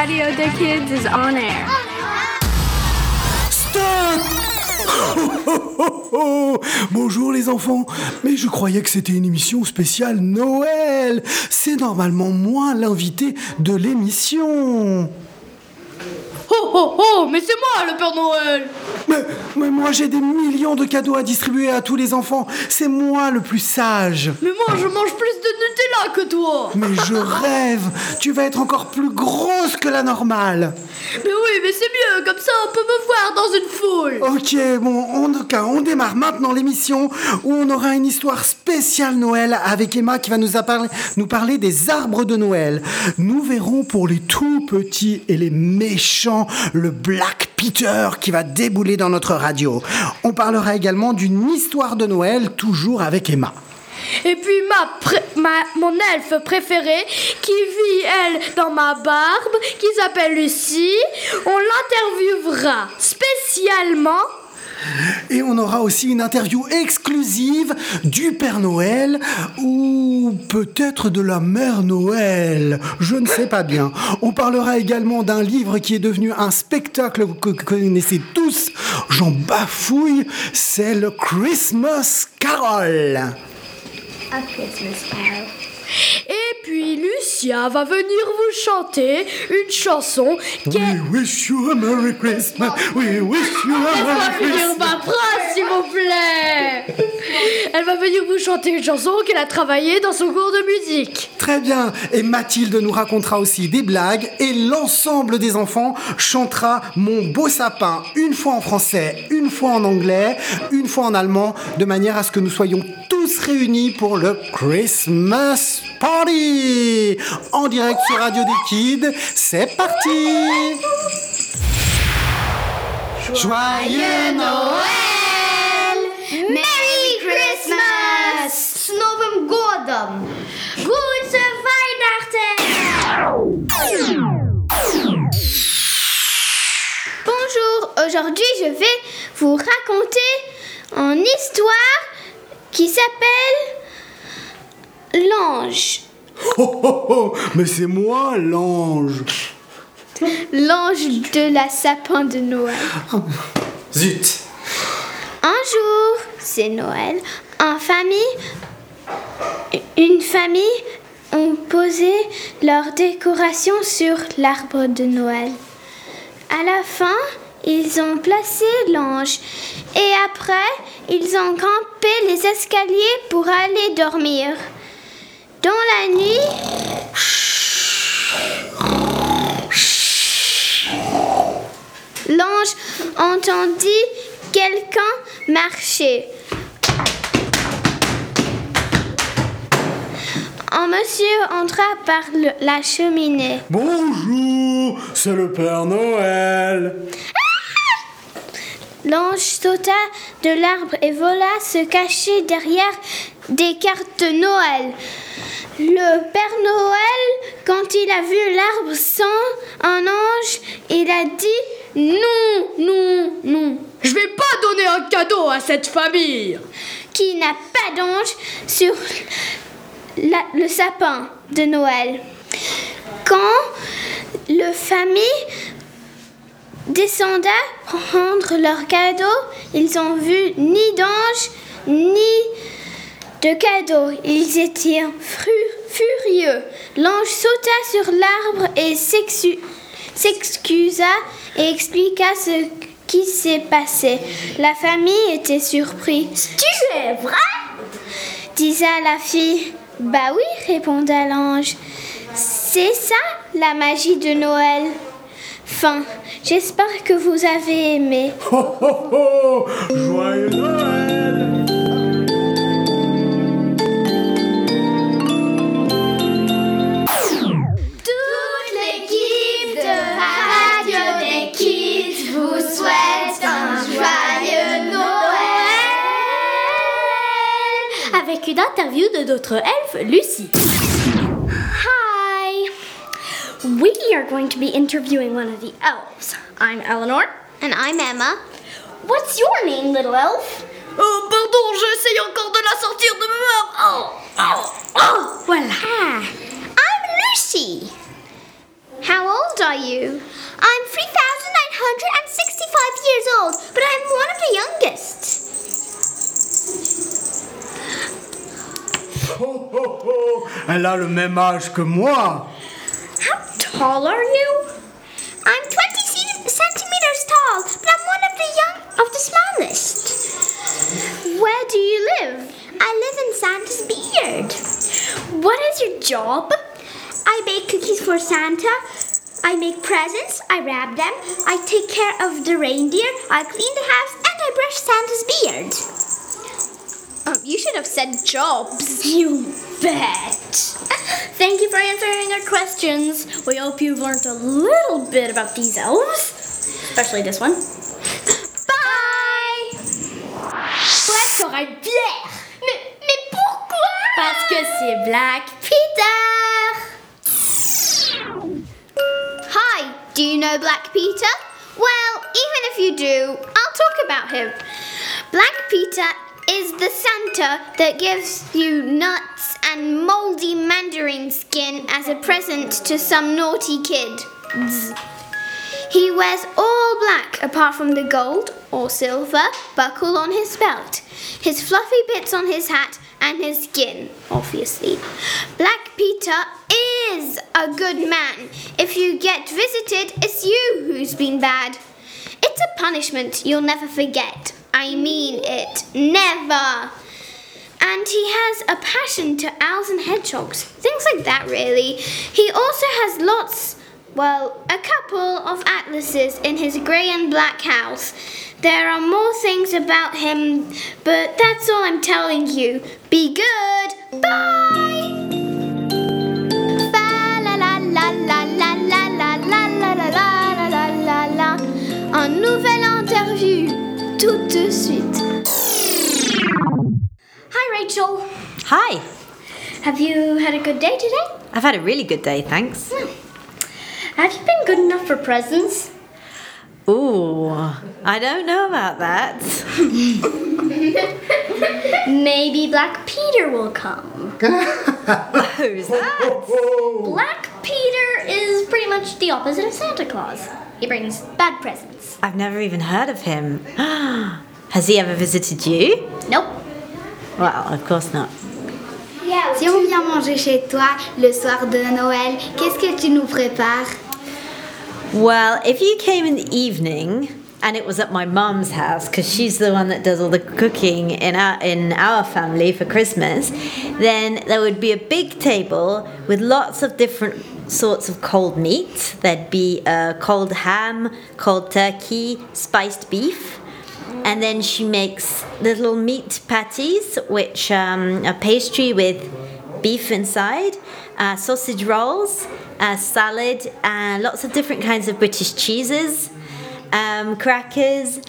Radio des Kids is on air. Stop Bonjour les enfants, mais je croyais que c'était une émission spéciale Noël. C'est normalement moi l'invité de l'émission. Oh oh oh, mais c'est moi le Père Noël Mais, mais moi j'ai des millions de cadeaux à distribuer à tous les enfants. C'est moi le plus sage. Mais moi je mange plus de Nutella que toi Mais je rêve. Tu vas être encore plus grosse que la normale. Mais oui, mais c'est mieux, comme ça on peut me voir dans une foule Ok, bon, en tout cas, on démarre maintenant l'émission où on aura une histoire spéciale Noël avec Emma qui va nous, nous parler des arbres de Noël. Nous verrons pour les tout petits et les méchants le Black Peter qui va débouler dans notre radio. On parlera également d'une histoire de Noël toujours avec Emma. Et puis ma, mon elfe préférée, qui vit elle dans ma barbe, qui s'appelle Lucie, on l'interviewera spécialement Et on aura aussi une interview exclusive du Père Noël ou peut-être de la Mère Noël. Je ne sais pas bien. On parlera également d'un livre qui est devenu un spectacle que vous connaissez tous. J'en bafouille. C'est le Christmas Carol. Et puis Lucia va venir vous chanter une chanson qui. We wish you a Merry Christmas. We wish you a Merry Christmas. ma phrase, s'il vous plaît Elle va venir vous chanter une chanson qu'elle a travaillée dans son cours de musique. Très bien. Et Mathilde nous racontera aussi des blagues et l'ensemble des enfants chantera Mon beau sapin une fois en français, une fois en anglais, une fois en allemand, de manière à ce que nous soyons tous réunis pour le Christmas Party en direct sur Radio des Kids. C'est parti Joyeux Noël Merry Christmas! S Novem Godam! Gute! Bonjour, aujourd'hui je vais vous raconter une histoire qui s'appelle L'ange. Oh oh oh Mais c'est moi l'ange L'ange de la sapin de Noël. Zut Un jour, c'est Noël, en famille, une famille ont posé leurs décorations sur l'arbre de Noël. À la fin, ils ont placé l'ange et après, ils ont grimpé les escaliers pour aller dormir. Dans la nuit, l'ange entendit quelqu'un marcher. Un monsieur entra par le- la cheminée. Bonjour, c'est le Père Noël. L'ange sauta de l'arbre et vola se cacher derrière des cartes de Noël. Le Père Noël, quand il a vu l'arbre sans un ange, il a dit non, non, non, Je vais pas donner un cadeau à cette famille qui n'a pas d'ange sur la- le sapin de Noël. Quand le famille descenda prendre leur cadeau, ils ont vu ni d'ange ni de cadeau. Ils étaient fru- furieux. L'ange sauta sur l'arbre et s'excu- s'excusa et expliqua ce qui s'est passé. La famille était surprise. Tu es vrai? Disa la fille. Bah oui, répondit l'ange. C'est ça la magie de Noël. Fin. J'espère que vous avez aimé. Oh oh oh Joyeux Noël Avec une interview de notre elfe Lucie. Hi! We are going to be interviewing one of the elves. I'm Eleanor. And I'm Emma. What's your name, little elf? Oh, pardon, j'essaye encore de la sortir de ma Oh, oh, oh, voilà. Ah, I'm Lucy. How old are you? Elle a le même âge que moi. How tall are you? I'm 20 centimeters tall, but I'm one of the young of the smallest. Where do you live? I live in Santa's beard. What is your job? I bake cookies for Santa. I make presents. I wrap them. I take care of the reindeer. I clean the house, and I brush Santa's beard. You should have said jobs. You bet. Thank you for answering our questions. We hope you've learned a little bit about these elves, especially this one. Bye. Black aura bière. Mais, mais pourquoi Parce que c'est Black Peter. Hi, do you know Black Peter? Well, even if you do, I'll talk about him. Black Peter is the Santa that gives you nuts and moldy mandarin skin as a present to some naughty kid. He wears all black apart from the gold or silver buckle on his belt, his fluffy bits on his hat, and his skin, obviously. Black Peter is a good man. If you get visited, it's you who's been bad. It's a punishment you'll never forget. I mean it. Never. And he has a passion to owls and hedgehogs. Things like that, really. He also has lots, well, a couple of atlases in his grey and black house. There are more things about him, but that's all I'm telling you. Be good. Bye. Hi, Rachel. Hi, Have you had a good day today? I've had a really good day, thanks. Hmm. Have you been good enough for presents? Ooh, I don't know about that. Maybe Black Peter will come. Who's that? Black Peter is pretty much the opposite of Santa Claus. He brings bad presents. I've never even heard of him. Has he ever visited you? Nope. Well, of course not. Si on vient manger chez toi le soir de Noël, qu'est-ce que tu nous prépares Well, if you came in the evening and it was at my mum's house because she's the one that does all the cooking in our in our family for Christmas, then there would be a big table with lots of different sorts of cold meat. There'd be uh, cold ham, cold turkey, spiced beef. And then she makes little meat patties, which um, are pastry with beef inside, uh, sausage rolls, uh, salad, and lots of different kinds of British cheeses, um, crackers,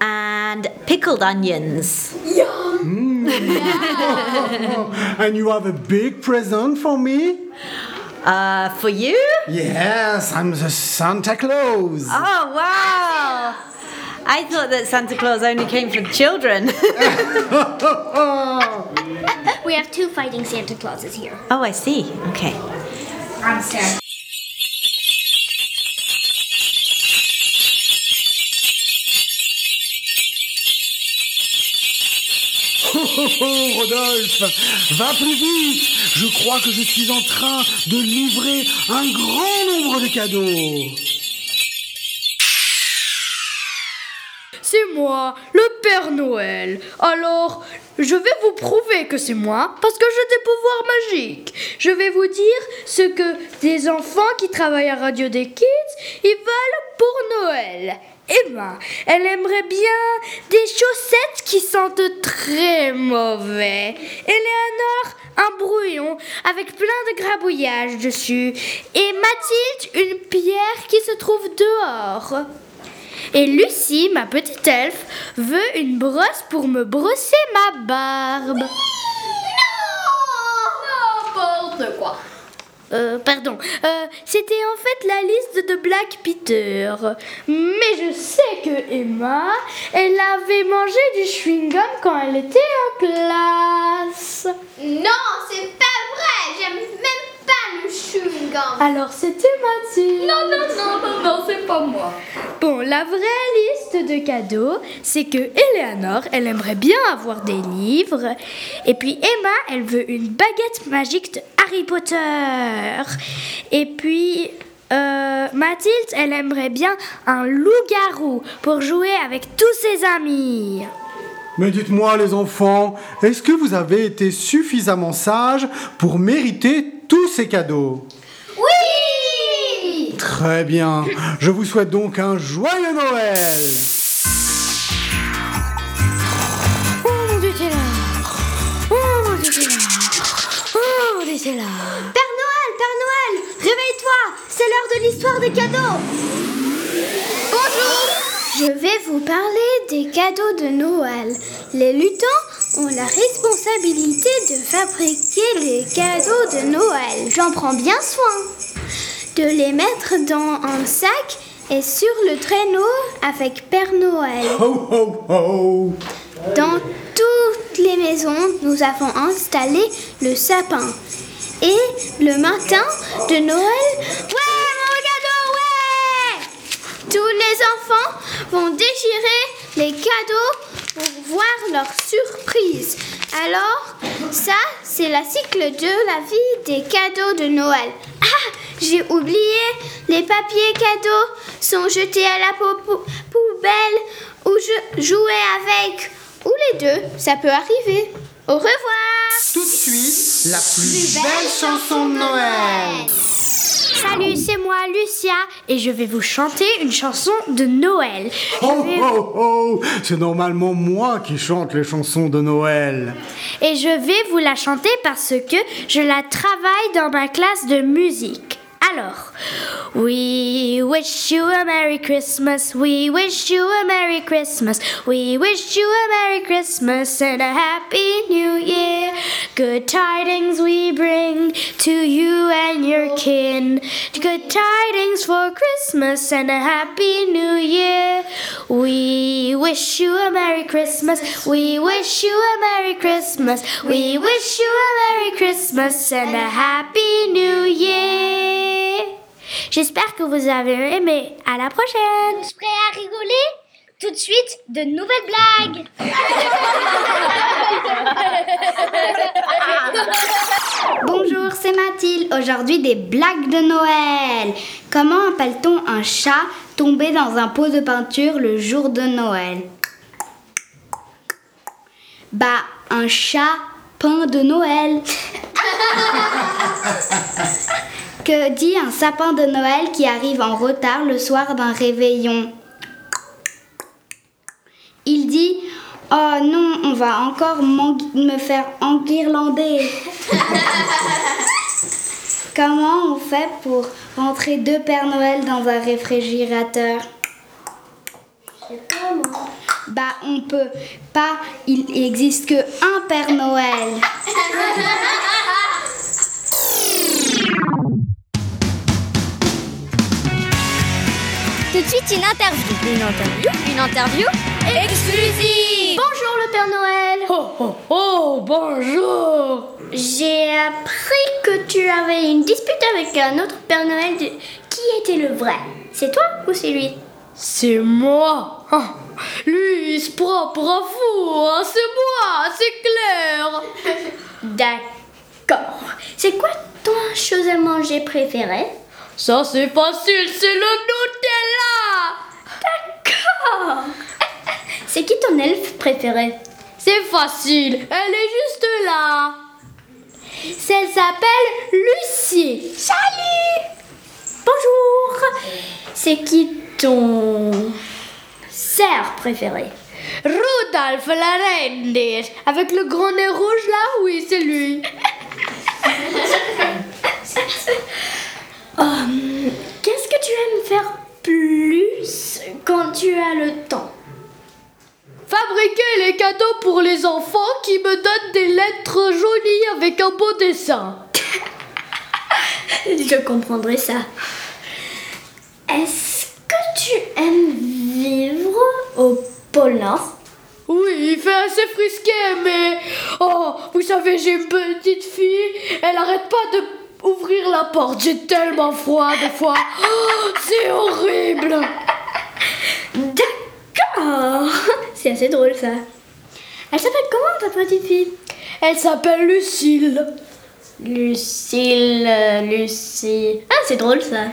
and pickled onions. Yum! And you have a big present for me? Uh, for you? Yes, I'm the Santa Claus. Oh, wow! I thought that Santa Claus only came for children. We have two fighting Santa Clauses here. oh, I see. Okay. I'm Sarah. Oh, oh, Rodolphe, va plus vite. Je crois que je suis en train de livrer un grand nombre de cadeaux. C'est le Père Noël. Alors, je vais vous prouver que c'est moi parce que j'ai des pouvoirs magiques. Je vais vous dire ce que des enfants qui travaillent à Radio des Kids, ils veulent pour Noël. Emma, elle aimerait bien des chaussettes qui sentent très mauvais. Eleanor, un brouillon avec plein de grabouillages dessus. Et Mathilde, une pierre qui se trouve dehors. Et Lucie, ma petite elfe, veut une brosse pour me brosser ma barbe. N'importe quoi. Euh, pardon. Euh, C'était en fait la liste de Black Peter. Mais je sais que Emma, elle avait mangé du chewing-gum quand elle était en classe. Non, c'est pas vrai. J'aime même Alors c'était Mathilde. Non, non, non, non, non, c'est pas moi. Bon, la vraie liste de cadeaux, c'est que Eleanor, elle aimerait bien avoir des livres. Et puis Emma, elle veut une baguette magique de Harry Potter. Et puis euh, Mathilde, elle aimerait bien un loup-garou pour jouer avec tous ses amis. Mais dites-moi les enfants, est-ce que vous avez été suffisamment sages pour mériter tous ces cadeaux Oui Très bien. Je vous souhaite donc un joyeux Noël. Oh mon dieu, t'es là Oh mon dieu, t'es là Oh mon dieu, t'es là Père Noël, Père Noël, réveille-toi, c'est l'heure de l'histoire des cadeaux. Bonjour. Je vais vous parler des cadeaux de Noël. Les lutins ont la responsabilité de fabriquer les cadeaux de Noël. J'en prends bien soin. De les mettre dans un sac et sur le traîneau avec Père Noël. Ho ho ho Dans toutes les maisons, nous avons installé le sapin. Et le matin de Noël, ouais, mon cadeau, ouais Tous les enfants vont déchirer les cadeaux pour voir leur surprise. Alors, ça, c'est la cycle de la vie des cadeaux de Noël. Ah, j'ai oublié, les papiers cadeaux sont jetés à la pou- pou- poubelle ou je jouais avec. Ou les deux, ça peut arriver. Au revoir Tout de suite, la plus belle chanson de Noël. Salut, c'est moi, Lucia, et je vais vous chanter une chanson de Noël. Je vais- ho ho C'est normalement moi qui chante les chansons de Noël. Et je vais vous la chanter parce que je la travaille dans ma classe de musique. Alors, we wish you a Merry Christmas, we wish you a Merry Christmas, we wish you a Merry Christmas and a Happy New Year. Good tidings we bring to you and your kin. Good tidings for Christmas and a Happy New Year. We wish you a Merry Christmas, we wish you a Merry Christmas, we wish you a Merry Christmas and a Happy New Year. J'espère que vous avez aimé. À la prochaine! Prêt à rigoler Tout de suite, de nouvelles blagues Bonjour, c'est Mathilde. Aujourd'hui, des blagues de Noël. Comment appelle-t-on un chat tombé dans un pot de peinture le jour de Noël? Bah, un chat peint de Noël. Que dit un sapin de Noël qui arrive en retard le soir d'un réveillon? Il dit Oh non, on va encore me faire enguirlander. Comment on fait pour rentrer deux Pères Noël dans un réfrigérateur? Bah, on peut pas, il existe que un Père Noël. suite, une interview. Une interview Une interview exclusive Bonjour le Père Noël Oh oh oh, bonjour! J'ai appris que tu avais une dispute avec un autre Père Noël. de- Qui était le vrai C'est toi ou c'est lui? C'est moi! Ah, lui, il se prend pour un fou, hein, c'est moi, c'est clair! D'accord. C'est quoi ton chose à manger préférée? Ça, c'est facile, c'est le Nutella! D'accord. C'est qui ton elfe préféré? C'est facile, elle est juste là. Elle s'appelle Lucie. Salut Bonjour C'est qui ton cerf préféré Rudolf la reindeer. Avec le grand nez rouge là, oui, c'est lui. Hum, Qu'est-ce que tu aimes faire plus quand tu as le temps Fabriquer les cadeaux pour les enfants qui me donnent des lettres jolies avec un beau dessin. Je comprendrai ça. Est-ce que tu aimes vivre au pôle Nord? Oui, il fait assez frisqué, mais... Oh, vous savez, j'ai une petite fille, elle arrête pas de ouvrir la porte. J'ai tellement froid des fois. Oh, c'est horrible. D'accord. C'est assez drôle ça. Elle s'appelle comment ta petite fille? Elle s'appelle Lucille. Lucille, euh, Lucie. Ah, c'est drôle ça.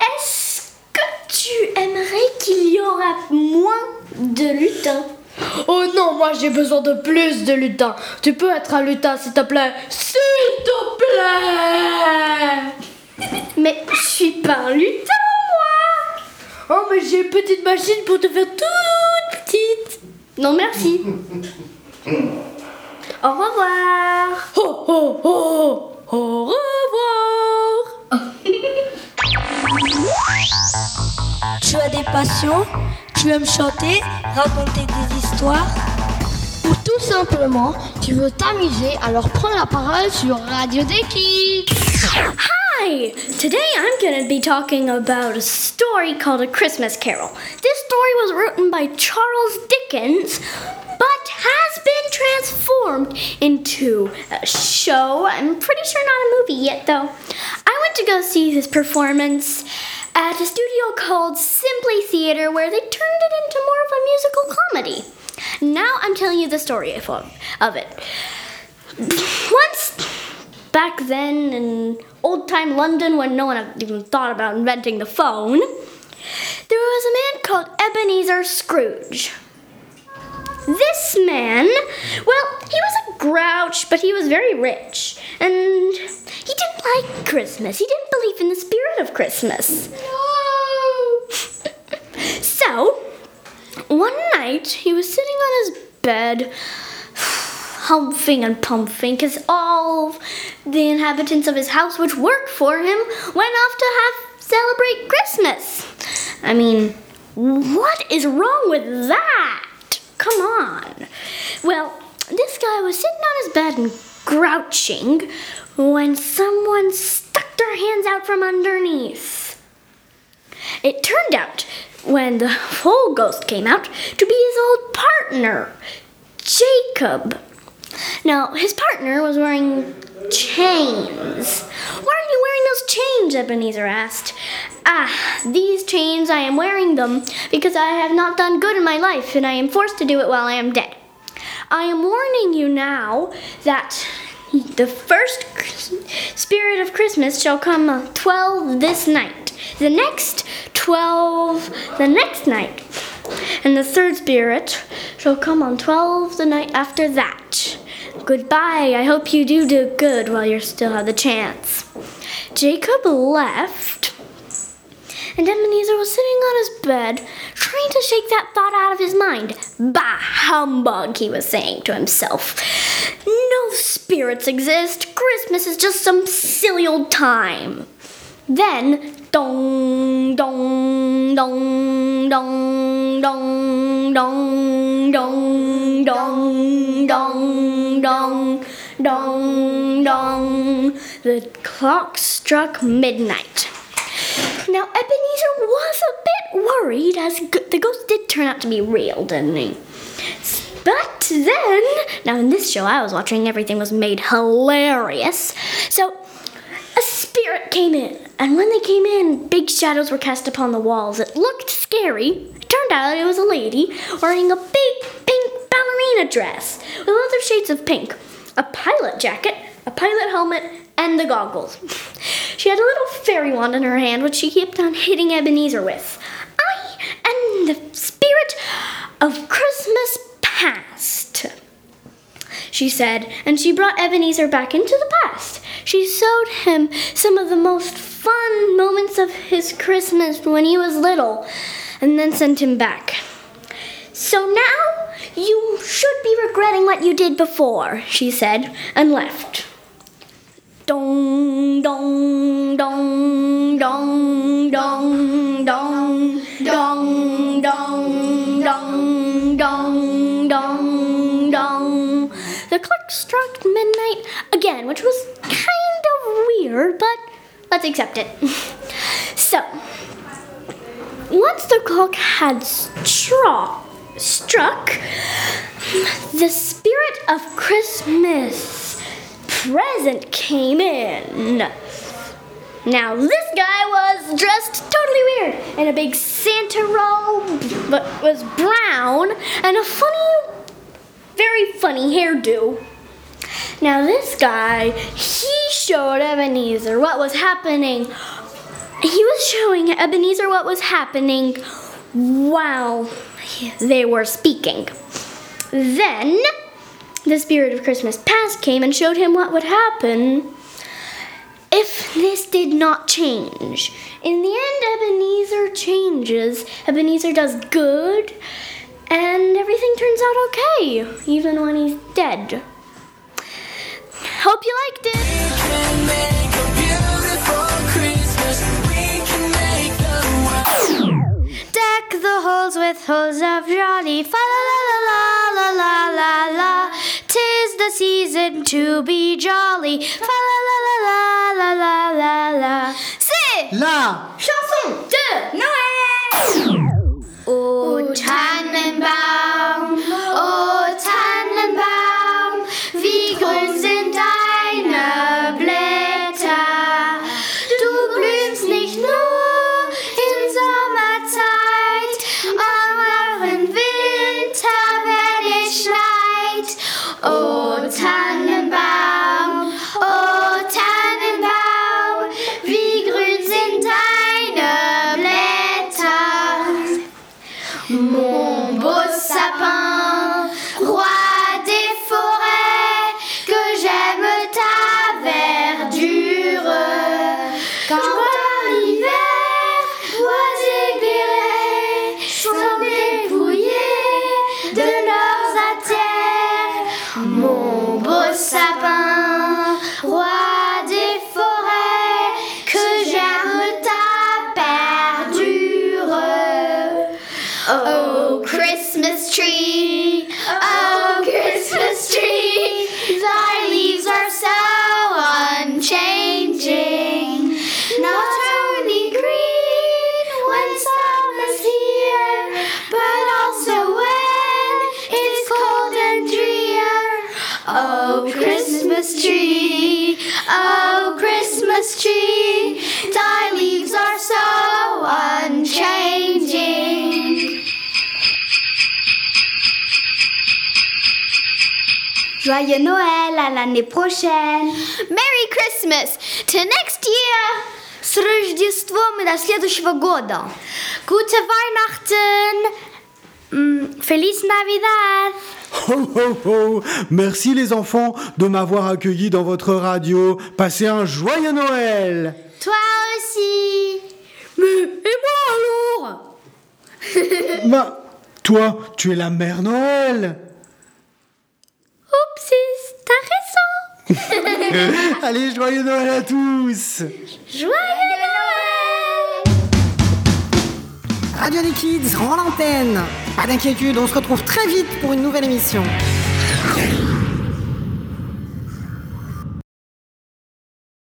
Est-ce que tu aimerais qu'il y aura moins de lutins? Oh non, moi j'ai besoin de plus de lutin. Tu peux être un lutin, s'il te plaît. S'il te plaît. Mais je suis pas un lutin, moi Oh, mais j'ai une petite machine pour te faire toute petite. Non, merci. Au revoir. Oh, oh, oh. Au revoir. Tu as des passions? Tu aimes chanter Raconter des histoires Ou tout simplement, tu veux t'amuser, alors prends la parole sur Radio Déki. Hi! Today I'm going to be talking about a story called A Christmas Carol. This story was written by Charles Dickens, but has been transformed into a show. I'm pretty sure not a movie yet, though. I went to go see this performance at a studio called Simply Theater, where they turned it into more of a musical comedy. Now I'm telling you the story of, of it. Once back then in old time London when no one had even thought about inventing the phone, there was a man called Ebenezer Scrooge. This man, well, he was a grouch, but he was very rich. And he didn't like Christmas. He didn't believe in the spirit of Christmas. No. so, one night, he was sitting on his bed, humping and pumping, because all the inhabitants of his house, which worked for him, went off to have celebrate Christmas. I mean, what is wrong with that? Come on. Well, this guy was sitting on his bed and grouching when someone stuck their hands out from underneath. It turned out, when the whole ghost came out, to be his old partner, Jacob. Now, his partner was wearing chains. Why are you wearing those chains? Ebenezer asked. Ah, these chains, I am wearing them because I have not done good in my life and I am forced to do it while I am dead. I am warning you now that the first spirit of Christmas shall come 12 this night, the next 12 the next night, and the third spirit shall come on 12 the night after that. Goodbye. I hope you do do good while you still have the chance. Jacob left, and Ebenezer was sitting on his bed, trying to shake that thought out of his mind. Bah, humbug, he was saying to himself. No spirits exist. Christmas is just some silly old time. Then, dong, dong, dong, dong, dong, dong, dong, dong, dong, dong, dong, dong. The clock struck midnight. Now, Ebenezer was a bit worried as the ghost did turn out to be real, didn't he? But then, now in this show I was watching, everything was made hilarious. So, a spirit came in, and when they came in, big shadows were cast upon the walls. It looked scary. It turned out it was a lady wearing a big pink ballerina dress with other shades of pink, a pilot jacket, a pilot helmet, and the goggles. She had a little fairy wand in her hand, which she kept on hitting Ebenezer with. I am the spirit of Christmas she said, and she brought Ebenezer back into the past. She showed him some of the most fun moments of his Christmas when he was little, and then sent him back. So now you should be regretting what you did before, she said, and left. Dong, dong, dong, dong, dong, dong, dong, dong, dong, dong. The clock struck midnight again, which was kind of weird, but let's accept it. So, once the clock had struck, struck, the spirit of Christmas present came in. Now, this guy was dressed totally weird in a big Santa robe, but was brown and a funny, very funny hairdo. Now, this guy, he showed Ebenezer what was happening. He was showing Ebenezer what was happening while they were speaking. Then, the spirit of Christmas past came and showed him what would happen if this did not change. In the end, Ebenezer changes. Ebenezer does good, and everything turns out okay, even when he's dead. Hope you liked it! Deck the halls with holes of jolly, fa la la la la la la la. Tis the season to be jolly, fa la la la la la la la. C'est la chanson de Noël! Tannenbaum. Oh. oh. Joyeux Noël à l'année prochaine. Merry Christmas to next year. С Рождеством и до следующего года. Gute Weihnachten. Mm, Feliz Navidad. Ho ho ho Merci les enfants de m'avoir accueilli dans votre radio. Passez un joyeux Noël Toi aussi. Mais et moi alors Bah, toi, tu es la mère Noël T'as raison. Allez, joyeux Noël à tous Joyeux Noël. Radio des Kids rend l'antenne Pas d'inquiétude, on se retrouve très vite pour une nouvelle émission.